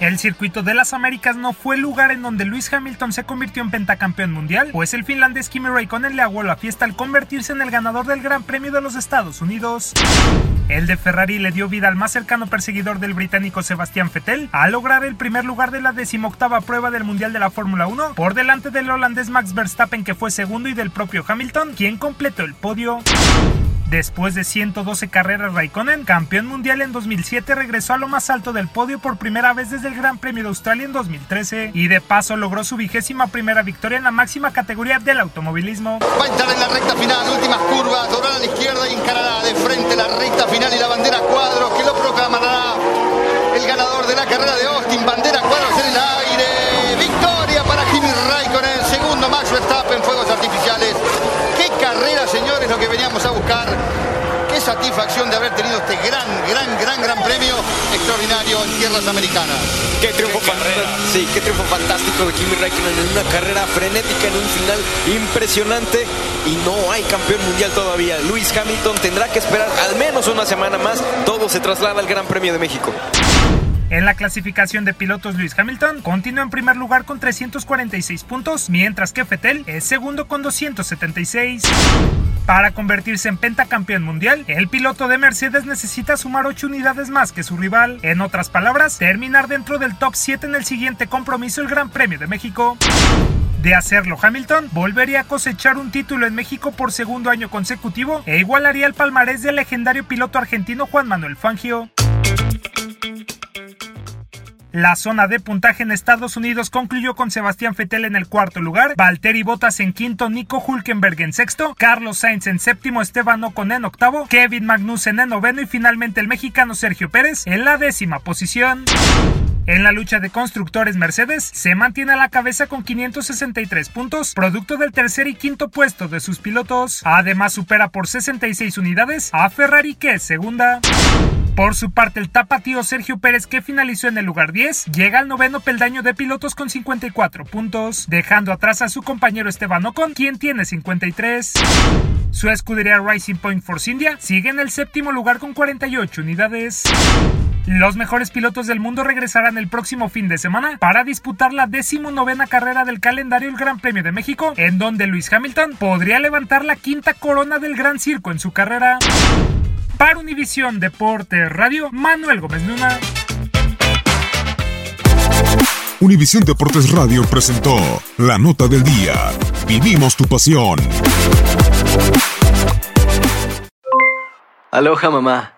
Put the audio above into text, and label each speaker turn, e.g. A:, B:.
A: El circuito de las Américas no fue el lugar en donde Lewis Hamilton se convirtió en pentacampeón mundial, pues el finlandés Kimi Raikkonen le aguó la fiesta al convertirse en el ganador del Gran Premio de los Estados Unidos. El de Ferrari le dio vida al más cercano perseguidor del británico Sebastián Vettel al lograr el primer lugar de la decimoctava prueba del Mundial de la Fórmula 1 por delante del holandés Max Verstappen que fue segundo y del propio Hamilton quien completó el podio. Después de 112 carreras, Raikkonen, campeón mundial en 2007, regresó a lo más alto del podio por primera vez desde el Gran Premio de Australia en 2013 y de paso logró su vigésima primera victoria en la máxima categoría del automovilismo.
B: Va a entrar en la recta final, últimas curvas, doblar a la izquierda y encarará de frente la recta final y la bandera cuadros que lo proclamará el ganador de la carrera de Austin. Extraordinario en tierras americanas.
C: Qué triunfo fantástico. Sí, qué triunfo fantástico de Kimi Raikkonen en una carrera frenética en un final impresionante y no hay campeón mundial todavía. Luis Hamilton tendrá que esperar al menos una semana más. Todo se traslada al Gran Premio de México.
A: En la clasificación de pilotos, Lewis Hamilton continúa en primer lugar con 346 puntos, mientras que Vettel es segundo con 276. Para convertirse en pentacampeón mundial, el piloto de Mercedes necesita sumar 8 unidades más que su rival. En otras palabras, terminar dentro del top 7 en el siguiente compromiso, el Gran Premio de México. De hacerlo, Hamilton volvería a cosechar un título en México por segundo año consecutivo e igualaría el palmarés del legendario piloto argentino Juan Manuel Fangio. La zona de puntaje en Estados Unidos concluyó con Sebastián Vettel en el cuarto lugar, Valtteri Bottas en quinto, Nico Hulkenberg en sexto, Carlos Sainz en séptimo, Esteban Ocon en octavo, Kevin Magnussen en noveno y finalmente el mexicano Sergio Pérez en la décima posición. En la lucha de constructores Mercedes se mantiene a la cabeza con 563 puntos, producto del tercer y quinto puesto de sus pilotos. Además supera por 66 unidades a Ferrari que es segunda. Por su parte, el tapatío Sergio Pérez, que finalizó en el lugar 10, llega al noveno peldaño de pilotos con 54 puntos, dejando atrás a su compañero Esteban Ocon, quien tiene 53. Su escudería Racing Point Force India sigue en el séptimo lugar con 48 unidades. Los mejores pilotos del mundo regresarán el próximo fin de semana para disputar la decimonovena carrera del calendario el Gran Premio de México, en donde Luis Hamilton podría levantar la quinta corona del Gran Circo en su carrera. Para Univisión Deporte Radio, Manuel Gómez Luna.
D: Univisión Deportes Radio presentó la nota del día. Vivimos tu pasión.
E: Aloha mamá,